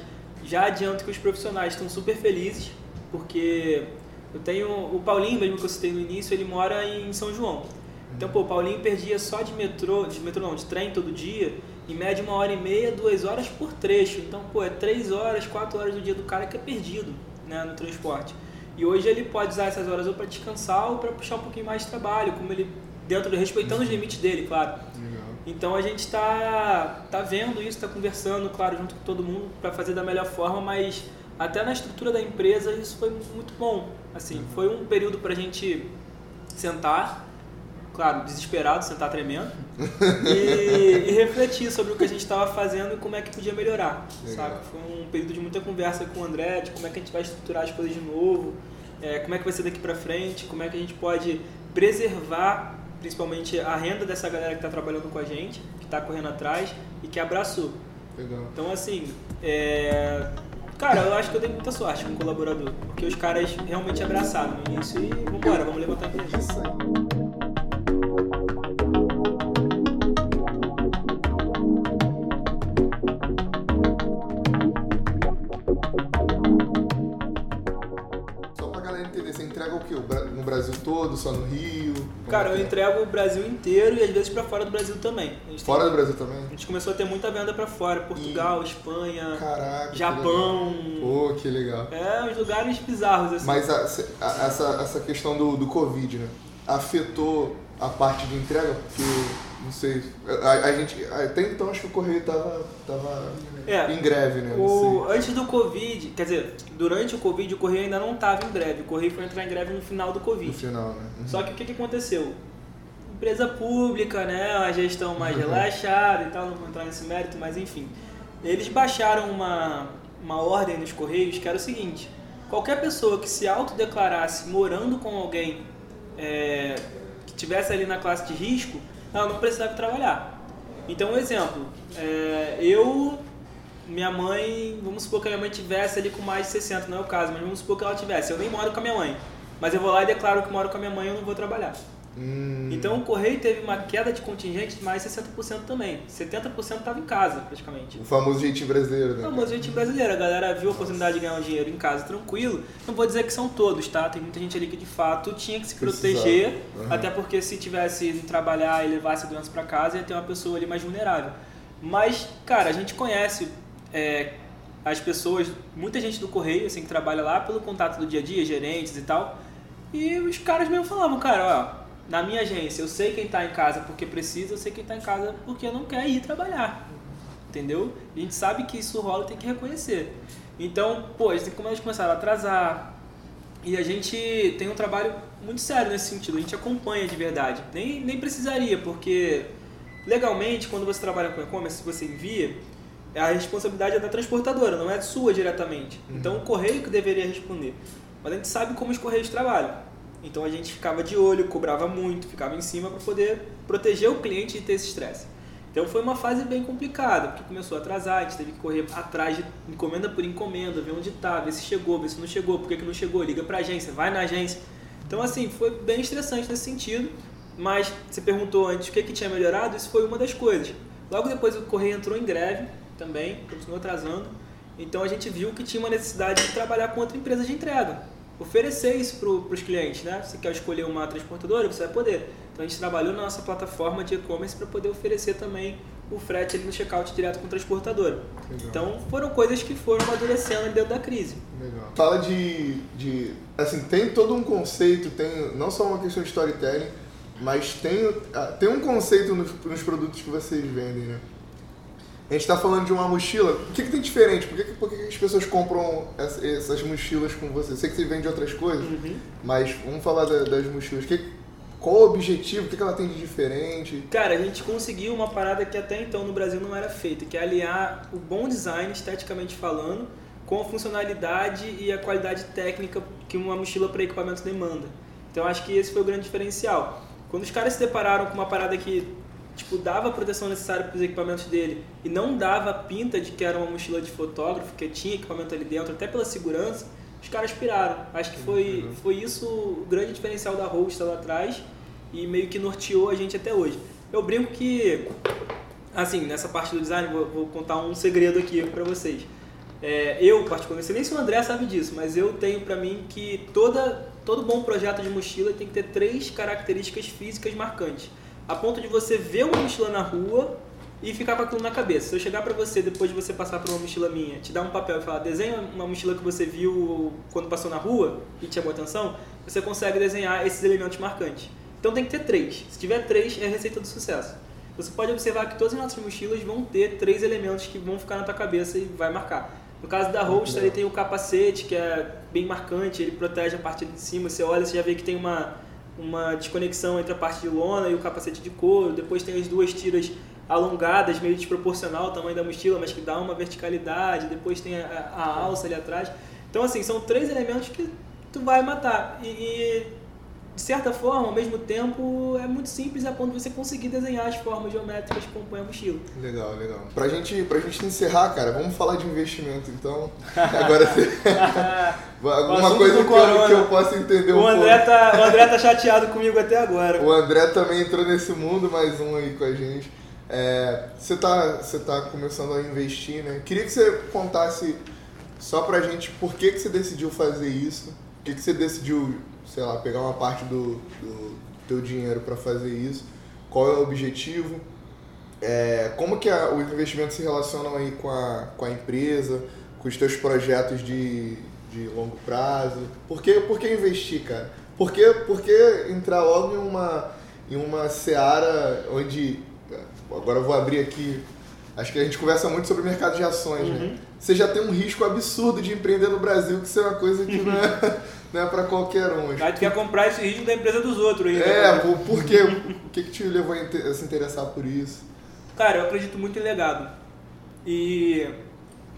já adianto que os profissionais estão super felizes, porque eu tenho o Paulinho, mesmo que eu citei no início, ele mora em São João. Então, pô, o Paulinho perdia só de metrô, de metrô não, de trem todo dia, em média uma hora e meia, duas horas por trecho. Então, pô, é três horas, quatro horas do dia do cara que é perdido né, no transporte. E hoje ele pode usar essas horas ou para descansar ou para puxar um pouquinho mais de trabalho, como ele dentro respeitando os limites dele, claro. Legal. Então a gente está tá vendo isso, está conversando, claro, junto com todo mundo para fazer da melhor forma, mas até na estrutura da empresa isso foi muito bom. Assim, foi um período para a gente sentar, claro, desesperado, sentar tremendo *laughs* e, e, refletir sobre o que a gente estava fazendo e como é que podia melhorar, sabe? Foi um período de muita conversa com o André, de como é que a gente vai estruturar as coisas de novo, é, como é que vai ser daqui para frente, como é que a gente pode preservar principalmente a renda dessa galera que está trabalhando com a gente, que está correndo atrás e que abraçou. Legal. Então, assim, é... cara, eu acho que eu dei muita sorte com o colaborador, porque os caras realmente abraçaram no início e vambora, vamos levantar a empresa. Isso aí. Brasil todo, só no Rio? Cara, é eu é? entrego o Brasil inteiro e às vezes para fora do Brasil também. Fora tem... do Brasil também? A gente começou a ter muita venda para fora, Portugal, e... Espanha, Caraca, Japão. Que Pô, que legal. É, uns lugares bizarros assim. Mas a, a, essa, essa questão do, do Covid, né? Afetou a parte de entrega? Porque não sei. A, a, gente. Até então acho que o correio tava, tava é, em greve, né? O, antes do Covid, quer dizer, durante o Covid o correio ainda não tava em greve. O correio foi entrar em greve no final do Covid. No final, né? Uhum. Só que o que, que aconteceu? Empresa pública, né? A gestão mais uhum. relaxada e tal, não vou entrar nesse mérito, mas enfim. Eles baixaram uma, uma ordem nos correios que era o seguinte: qualquer pessoa que se autodeclarasse morando com alguém é, que tivesse ali na classe de risco ela não precisava trabalhar. Então, um exemplo, é, eu, minha mãe, vamos supor que a minha mãe tivesse ali com mais de 60, não é o caso, mas vamos supor que ela tivesse. Eu nem moro com a minha mãe, mas eu vou lá e declaro que moro com a minha mãe e eu não vou trabalhar. Hum. Então o Correio teve uma queda de contingente de mais 60% também. 70% estava em casa, praticamente. O famoso jeitinho brasileiro, né? O famoso jeitinho brasileiro. A galera viu a oportunidade de ganhar um dinheiro em casa tranquilo. Não vou dizer que são todos, tá? Tem muita gente ali que de fato tinha que se proteger. Uhum. Até porque se tivesse ido trabalhar e levasse a doença para casa, ia ter uma pessoa ali mais vulnerável. Mas, cara, a gente conhece é, as pessoas, muita gente do Correio, assim, que trabalha lá pelo contato do dia a dia, gerentes e tal. E os caras mesmo falavam, cara, ó na minha agência, eu sei quem está em casa porque precisa, eu sei quem está em casa porque não quer ir trabalhar. Entendeu? A gente sabe que isso rola e tem que reconhecer. Então, pô, gente começaram a atrasar. E a gente tem um trabalho muito sério nesse sentido. A gente acompanha de verdade. Nem, nem precisaria, porque legalmente, quando você trabalha com e-commerce, você envia, a responsabilidade é da transportadora, não é sua diretamente. Uhum. Então, o correio que deveria responder. Mas a gente sabe como os correios trabalham. Então a gente ficava de olho, cobrava muito, ficava em cima para poder proteger o cliente de ter esse estresse. Então foi uma fase bem complicada, porque começou a atrasar, a gente teve que correr atrás de encomenda por encomenda, ver onde está, ver se chegou, ver se não chegou, por que, que não chegou, liga para a agência, vai na agência. Então assim, foi bem estressante nesse sentido, mas você perguntou antes o que, que tinha melhorado, isso foi uma das coisas. Logo depois o correio entrou em greve também, continuou atrasando, então a gente viu que tinha uma necessidade de trabalhar com outra empresa de entrega oferecer isso para os clientes, né? Você quer escolher uma transportadora, você vai poder. Então a gente trabalhou na nossa plataforma de e-commerce para poder oferecer também o frete ali no checkout direto com o transportador. Legal. Então foram coisas que foram amadurecendo dentro da crise. Legal. Fala de, de. Assim, tem todo um conceito, tem não só uma questão de storytelling, mas tem, ah, tem um conceito nos, nos produtos que vocês vendem, né? A gente está falando de uma mochila. O que, que tem diferente? Por que, por que as pessoas compram essas mochilas com você? Sei que você vende outras coisas, uhum. mas vamos falar das mochilas. Que, qual o objetivo? O que, que ela tem de diferente? Cara, a gente conseguiu uma parada que até então no Brasil não era feita, que é aliar o bom design, esteticamente falando, com a funcionalidade e a qualidade técnica que uma mochila para equipamento demanda. Então acho que esse foi o grande diferencial. Quando os caras se depararam com uma parada que tipo, dava a proteção necessária para os equipamentos dele e não dava a pinta de que era uma mochila de fotógrafo, que tinha equipamento ali dentro, até pela segurança, os caras piraram. Acho que foi, uhum. foi isso o grande diferencial da Roadster lá atrás e meio que norteou a gente até hoje. Eu brinco que Assim, nessa parte do design, vou, vou contar um segredo aqui para vocês. É, eu, particularmente, nem se o André sabe disso, mas eu tenho para mim que toda, todo bom projeto de mochila tem que ter três características físicas marcantes. A ponto de você ver uma mochila na rua e ficar com aquilo na cabeça. Se eu chegar para você, depois de você passar por uma mochila minha, te dar um papel e falar, desenha uma mochila que você viu quando passou na rua e te chamou atenção, você consegue desenhar esses elementos marcantes. Então tem que ter três. Se tiver três, é a receita do sucesso. Você pode observar que todas as nossas mochilas vão ter três elementos que vão ficar na tua cabeça e vai marcar. No caso da Holster, ele tem o capacete, que é bem marcante, ele protege a parte de cima. Você olha, você já vê que tem uma, uma desconexão entre a parte de lona e o capacete de couro. Depois tem as duas tiras alongadas, meio desproporcional ao tamanho da mochila, mas que dá uma verticalidade. Depois tem a, a alça ali atrás. Então, assim, são três elementos que tu vai matar. E, e de certa forma, ao mesmo tempo, é muito simples a ponto de você conseguir desenhar as formas geométricas que compõem a mochila. Legal, legal. Pra gente, pra gente encerrar, cara, vamos falar de investimento, então. *laughs* Agora *laughs* Alguma coisa que eu, que eu, possa entender o um André pouco. Tá, o André tá chateado comigo até agora. O André também entrou nesse mundo, mais um aí com a gente. É, você tá, você tá começando a investir, né? Queria que você contasse só pra gente por que, que você decidiu fazer isso, por que, que você decidiu sei lá, pegar uma parte do, do teu dinheiro para fazer isso, qual é o objetivo, é, como que a, os investimentos se relacionam aí com a, com a empresa, com os teus projetos de, de longo prazo, por que, por que investir, cara? Por que, por que entrar logo em uma, em uma seara onde, agora eu vou abrir aqui, acho que a gente conversa muito sobre mercado de ações, né? uhum. né? Você já tem um risco absurdo de empreender no Brasil, que isso é uma coisa que não é... *laughs* não é para qualquer um. Aí tu quer comprar esse ritmo da empresa dos outros ainda. É, por, por quê? o que, que te levou a se interessar por isso? Cara, eu acredito muito em legado. E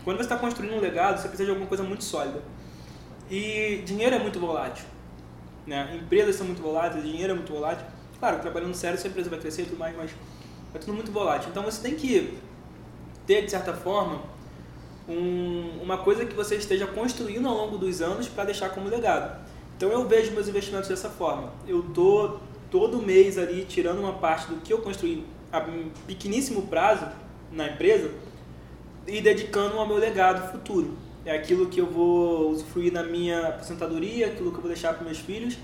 quando você está construindo um legado, você precisa de alguma coisa muito sólida. E dinheiro é muito volátil. Né? Empresas são muito voláteis, dinheiro é muito volátil. Claro, trabalhando sério, sua empresa vai crescer e tudo mais, mas é tudo muito volátil. Então você tem que ter, de certa forma, um, uma coisa que você esteja construindo ao longo dos anos para deixar como legado. Então eu vejo meus investimentos dessa forma. Eu tô todo mês ali tirando uma parte do que eu construí a pequeníssimo prazo na empresa e dedicando ao meu legado futuro. É aquilo que eu vou usufruir na minha aposentadoria, aquilo que eu vou deixar para meus filhos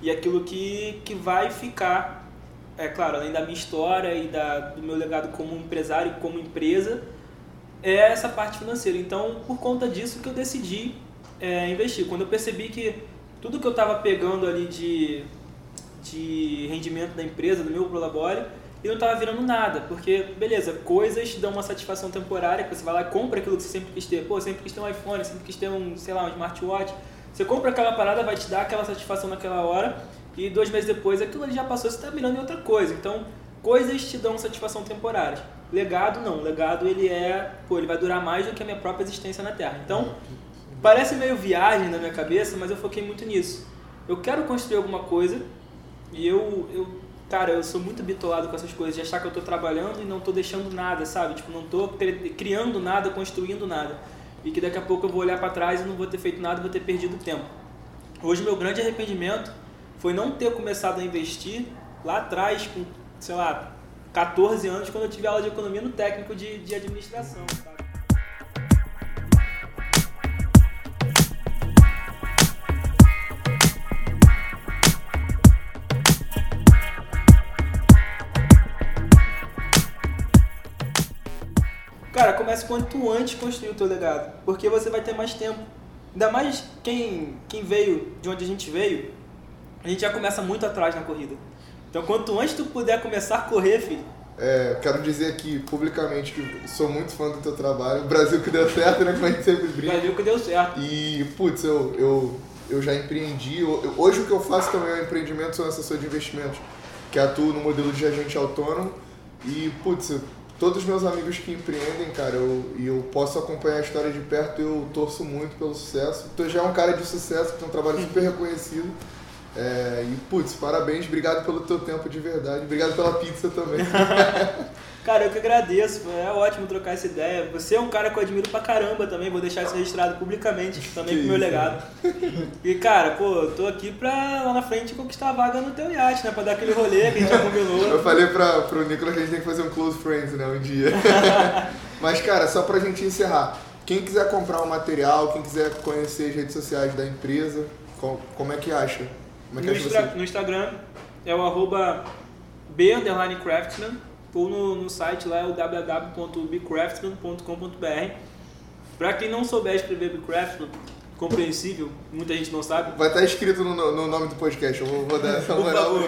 e aquilo que, que vai ficar, é claro, além da minha história e da, do meu legado como empresário, como empresa, é essa parte financeira. Então, por conta disso que eu decidi é, investir. Quando eu percebi que tudo que eu estava pegando ali de, de rendimento da empresa, do meu Prolabore, e não estava virando nada, porque, beleza, coisas dão uma satisfação temporária, que você vai lá e compra aquilo que você sempre quis ter. Pô, sempre quis ter um iPhone, sempre quis ter um, sei lá, um smartwatch. Você compra aquela parada, vai te dar aquela satisfação naquela hora, e dois meses depois aquilo já passou, você está mirando em outra coisa. Então, coisas te dão satisfação temporária. Legado não, legado ele é, pô, ele vai durar mais do que a minha própria existência na Terra. Então, parece meio viagem na minha cabeça, mas eu foquei muito nisso. Eu quero construir alguma coisa e eu, eu cara, eu sou muito bitolado com essas coisas, de achar que eu estou trabalhando e não estou deixando nada, sabe? Tipo, não estou criando nada, construindo nada. E que daqui a pouco eu vou olhar para trás e não vou ter feito nada, vou ter perdido tempo. Hoje meu grande arrependimento foi não ter começado a investir lá atrás com, sei lá, 14 anos quando eu tive aula de economia no técnico de, de administração. Cara, comece quanto antes construir o teu legado, porque você vai ter mais tempo. Ainda mais quem, quem veio de onde a gente veio, a gente já começa muito atrás na corrida. Então, quanto antes tu puder começar a correr, filho. É, quero dizer aqui publicamente que sou muito fã do teu trabalho. O Brasil que deu certo, né? Como a gente sempre brinca. Brasil que deu certo. E, putz, eu, eu, eu já empreendi. Eu, hoje o que eu faço também é um empreendimento, sou assessor de investimentos, que atuo no modelo de agente autônomo. E, putz, todos os meus amigos que empreendem, cara, eu, e eu posso acompanhar a história de perto, eu torço muito pelo sucesso. Tu já é um cara de sucesso, que tem um trabalho *laughs* super reconhecido. É, e, putz, parabéns, obrigado pelo teu tempo de verdade, obrigado pela pizza também. *laughs* Cara, eu que agradeço, é ótimo trocar essa ideia. Você é um cara que eu admiro pra caramba também, vou deixar isso registrado publicamente também que pro meu legado. E cara, pô, tô aqui pra lá na frente conquistar a vaga no teu iate, né? Pra dar aquele rolê que a gente já combinou. Eu falei pra, pro Nicolas que a gente tem que fazer um close friends, né, um dia. *laughs* Mas, cara, só pra gente encerrar, quem quiser comprar o um material, quem quiser conhecer as redes sociais da empresa, como é que acha? É que no, acha no Instagram é o arroba b_craftsman ou no, no site lá é o www.bcraftsman.com.br. Para quem não souber escrever Bcraftman, compreensível, muita gente não sabe. Vai estar escrito no, no nome do podcast, eu vou, vou dar *laughs* essa moral *laughs*